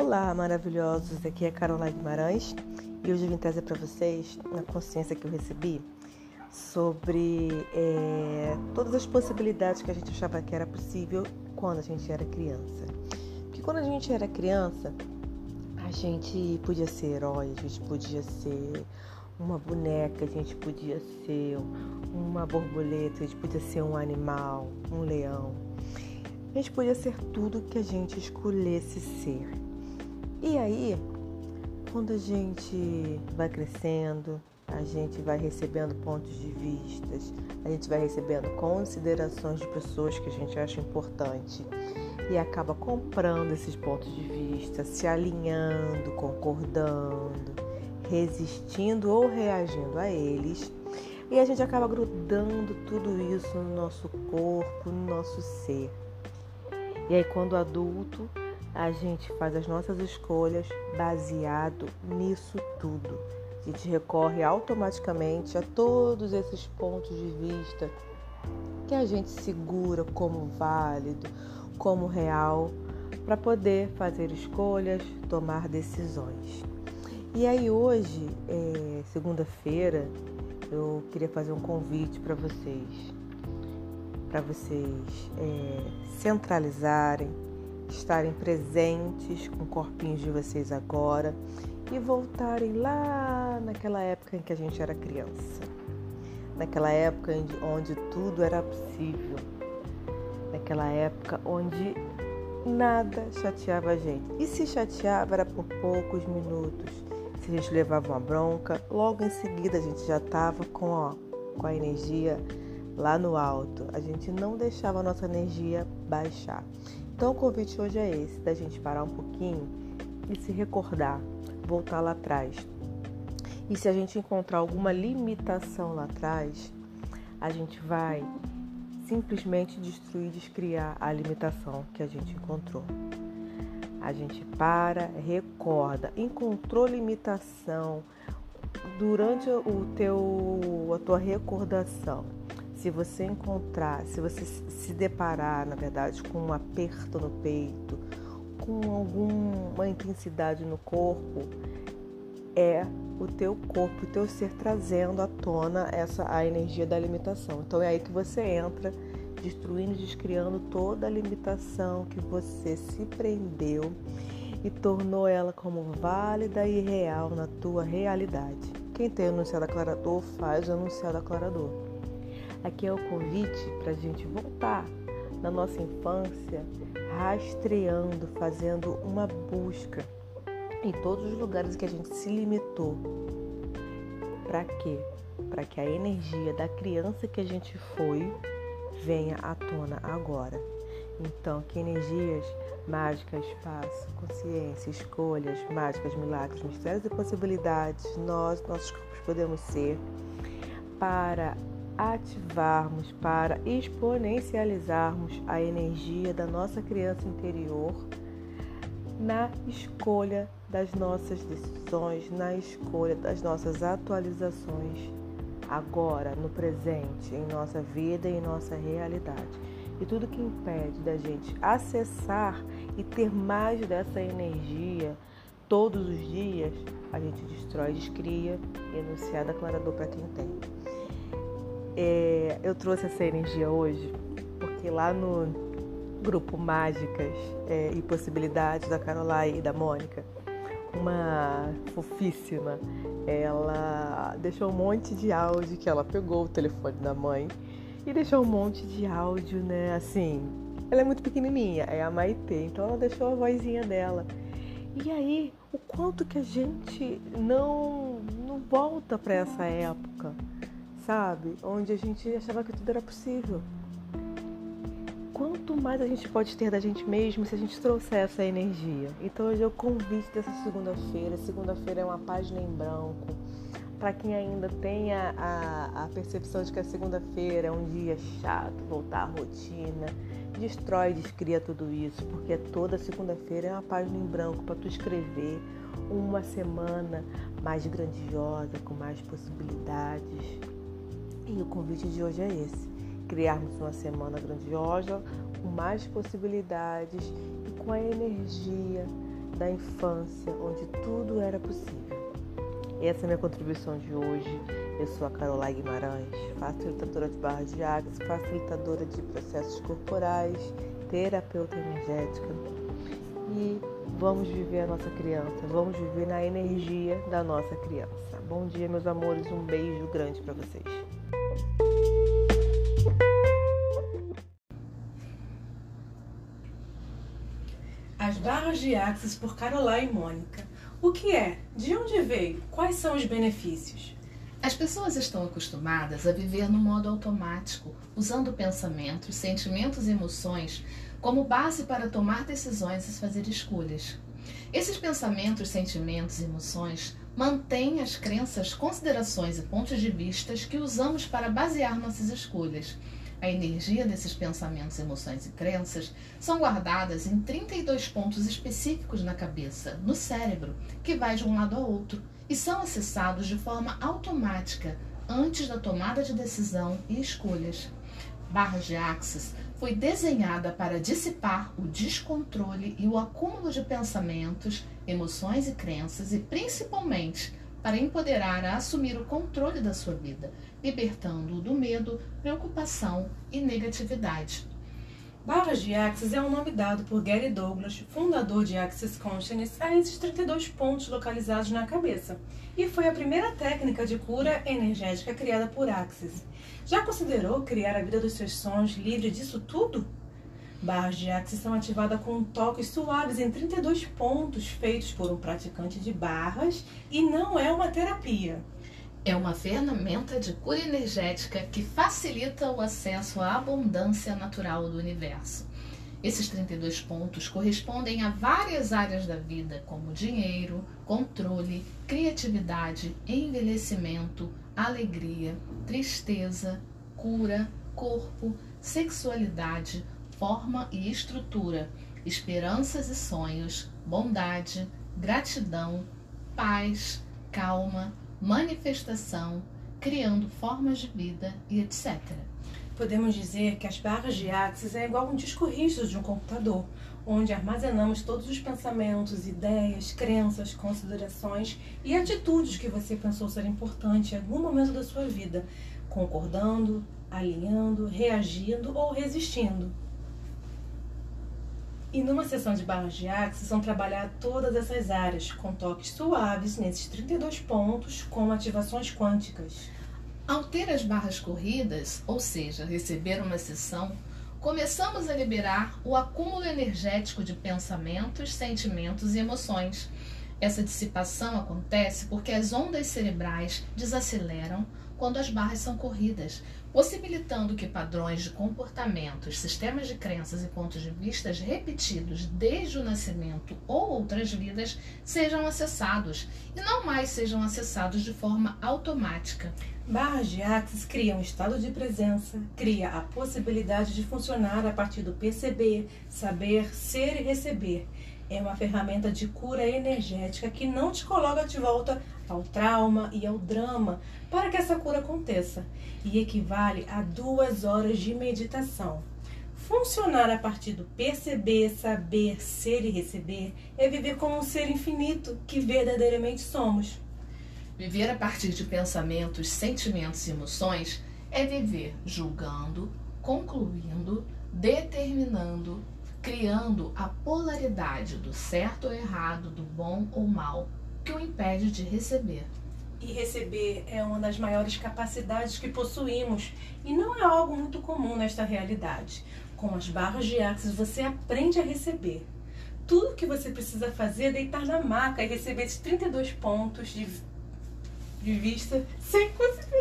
Olá, maravilhosos! Aqui é Caroline Guimarães e hoje eu vim trazer para vocês uma consciência que eu recebi sobre é, todas as possibilidades que a gente achava que era possível quando a gente era criança. Porque quando a gente era criança, a gente podia ser herói, a gente podia ser uma boneca, a gente podia ser uma borboleta, a gente podia ser um animal, um leão. A gente podia ser tudo que a gente escolhesse ser. E aí, quando a gente vai crescendo, a gente vai recebendo pontos de vistas, a gente vai recebendo considerações de pessoas que a gente acha importante e acaba comprando esses pontos de vista, se alinhando, concordando, resistindo ou reagindo a eles. E a gente acaba grudando tudo isso no nosso corpo, no nosso ser. E aí, quando adulto, a gente faz as nossas escolhas baseado nisso tudo. A gente recorre automaticamente a todos esses pontos de vista que a gente segura como válido, como real, para poder fazer escolhas, tomar decisões. E aí hoje, é, segunda-feira, eu queria fazer um convite para vocês, para vocês é, centralizarem estarem presentes com corpinhos de vocês agora e voltarem lá naquela época em que a gente era criança. Naquela época onde tudo era possível. Naquela época onde nada chateava a gente. E se chateava era por poucos minutos. Se a gente levava uma bronca, logo em seguida a gente já estava com, ó, com a energia lá no alto. A gente não deixava a nossa energia baixar. Então o convite hoje é esse, da gente parar um pouquinho e se recordar, voltar lá atrás. E se a gente encontrar alguma limitação lá atrás, a gente vai simplesmente destruir, descriar a limitação que a gente encontrou. A gente para, recorda, encontrou limitação durante o teu a tua recordação se você encontrar, se você se deparar, na verdade, com um aperto no peito, com alguma intensidade no corpo, é o teu corpo, o teu ser trazendo à tona essa a energia da limitação. Então é aí que você entra, destruindo, descriando toda a limitação que você se prendeu e tornou ela como válida e real na tua realidade. Quem tem o enunciado aclarador faz o enunciado aclarador. Aqui é o convite para a gente voltar na nossa infância, rastreando, fazendo uma busca em todos os lugares que a gente se limitou. Para quê? Para que a energia da criança que a gente foi venha à tona agora. Então, que energias mágicas, espaço, consciência, escolhas, mágicas, milagres, mistérios e possibilidades nós, nossos corpos podemos ser para ativarmos, para exponencializarmos a energia da nossa criança interior na escolha das nossas decisões, na escolha das nossas atualizações agora, no presente, em nossa vida e em nossa realidade. E tudo que impede da gente acessar e ter mais dessa energia todos os dias, a gente destrói, descria e enunciar declarador para quem tem. É, eu trouxe essa energia hoje porque lá no grupo Mágicas é, e Possibilidades da Caroline e da Mônica, uma fofíssima, ela deixou um monte de áudio que ela pegou o telefone da mãe e deixou um monte de áudio, né? Assim, ela é muito pequenininha, é a Maitê, então ela deixou a vozinha dela. E aí, o quanto que a gente não, não volta para essa época, sabe? Onde a gente achava que tudo era possível. Quanto mais a gente pode ter da gente mesmo se a gente trouxer essa energia. Então hoje é o convite dessa segunda-feira. Segunda-feira é uma página em branco. Para quem ainda tem a, a, a percepção de que a segunda-feira é um dia chato, voltar à rotina, destrói, descria tudo isso, porque toda segunda-feira é uma página em branco para tu escrever uma semana mais grandiosa, com mais possibilidades, e o convite de hoje é esse: criarmos uma semana grandiosa, com mais possibilidades e com a energia da infância, onde tudo era possível. Essa é a minha contribuição de hoje. Eu sou a Caroline Guimarães, facilitadora de barras de águas, facilitadora de processos corporais, terapeuta energética. E vamos viver a nossa criança, vamos viver na energia da nossa criança. Bom dia, meus amores, um beijo grande para vocês. De Axis por Caroline e Mônica. O que é? De onde veio? Quais são os benefícios? As pessoas estão acostumadas a viver no modo automático, usando pensamentos, sentimentos e emoções como base para tomar decisões e fazer escolhas. Esses pensamentos, sentimentos e emoções mantêm as crenças, considerações e pontos de vista que usamos para basear nossas escolhas a energia desses pensamentos, emoções e crenças são guardadas em 32 pontos específicos na cabeça, no cérebro, que vai de um lado ao outro e são acessados de forma automática antes da tomada de decisão e escolhas. Barras de Axis foi desenhada para dissipar o descontrole e o acúmulo de pensamentos, emoções e crenças e principalmente para empoderar a assumir o controle da sua vida, libertando-o do medo, preocupação e negatividade. Barras de Axis é um nome dado por Gary Douglas, fundador de Axis Consciousness, a esses 32 pontos localizados na cabeça, e foi a primeira técnica de cura energética criada por Axis. Já considerou criar a vida dos seus sonhos livre disso tudo? Barras de axis são ativadas com toques suaves em 32 pontos feitos por um praticante de barras e não é uma terapia. É uma ferramenta de cura energética que facilita o acesso à abundância natural do universo. Esses 32 pontos correspondem a várias áreas da vida, como dinheiro, controle, criatividade, envelhecimento, alegria, tristeza, cura, corpo, sexualidade, forma e estrutura, esperanças e sonhos, bondade, gratidão, paz, calma, manifestação, criando formas de vida e etc. Podemos dizer que as barras de Axis é igual um disco rígido de um computador, onde armazenamos todos os pensamentos, ideias, crenças, considerações e atitudes que você pensou ser importante em algum momento da sua vida, concordando, alinhando, reagindo ou resistindo. E numa sessão de barras de axis são trabalhadas todas essas áreas, com toques suaves nesses 32 pontos, com ativações quânticas. Ao ter as barras corridas, ou seja, receber uma sessão, começamos a liberar o acúmulo energético de pensamentos, sentimentos e emoções. Essa dissipação acontece porque as ondas cerebrais desaceleram quando as barras são corridas, possibilitando que padrões de comportamentos, sistemas de crenças e pontos de vista repetidos desde o nascimento ou outras vidas sejam acessados e não mais sejam acessados de forma automática. Barras de Axis cria um estado de presença, cria a possibilidade de funcionar a partir do perceber, saber, ser e receber. É uma ferramenta de cura energética que não te coloca de volta ao trauma e ao drama para que essa cura aconteça e equivale a duas horas de meditação. Funcionar a partir do perceber, saber, ser e receber é viver como um ser infinito que verdadeiramente somos. Viver a partir de pensamentos, sentimentos e emoções é viver julgando, concluindo, determinando, criando a polaridade do certo ou errado, do bom ou mal, que o impede de receber. E receber é uma das maiores capacidades que possuímos e não é algo muito comum nesta realidade. Com as barras de axis você aprende a receber. Tudo que você precisa fazer é deitar na maca e receber esses 32 pontos de, de vista sem conseguir.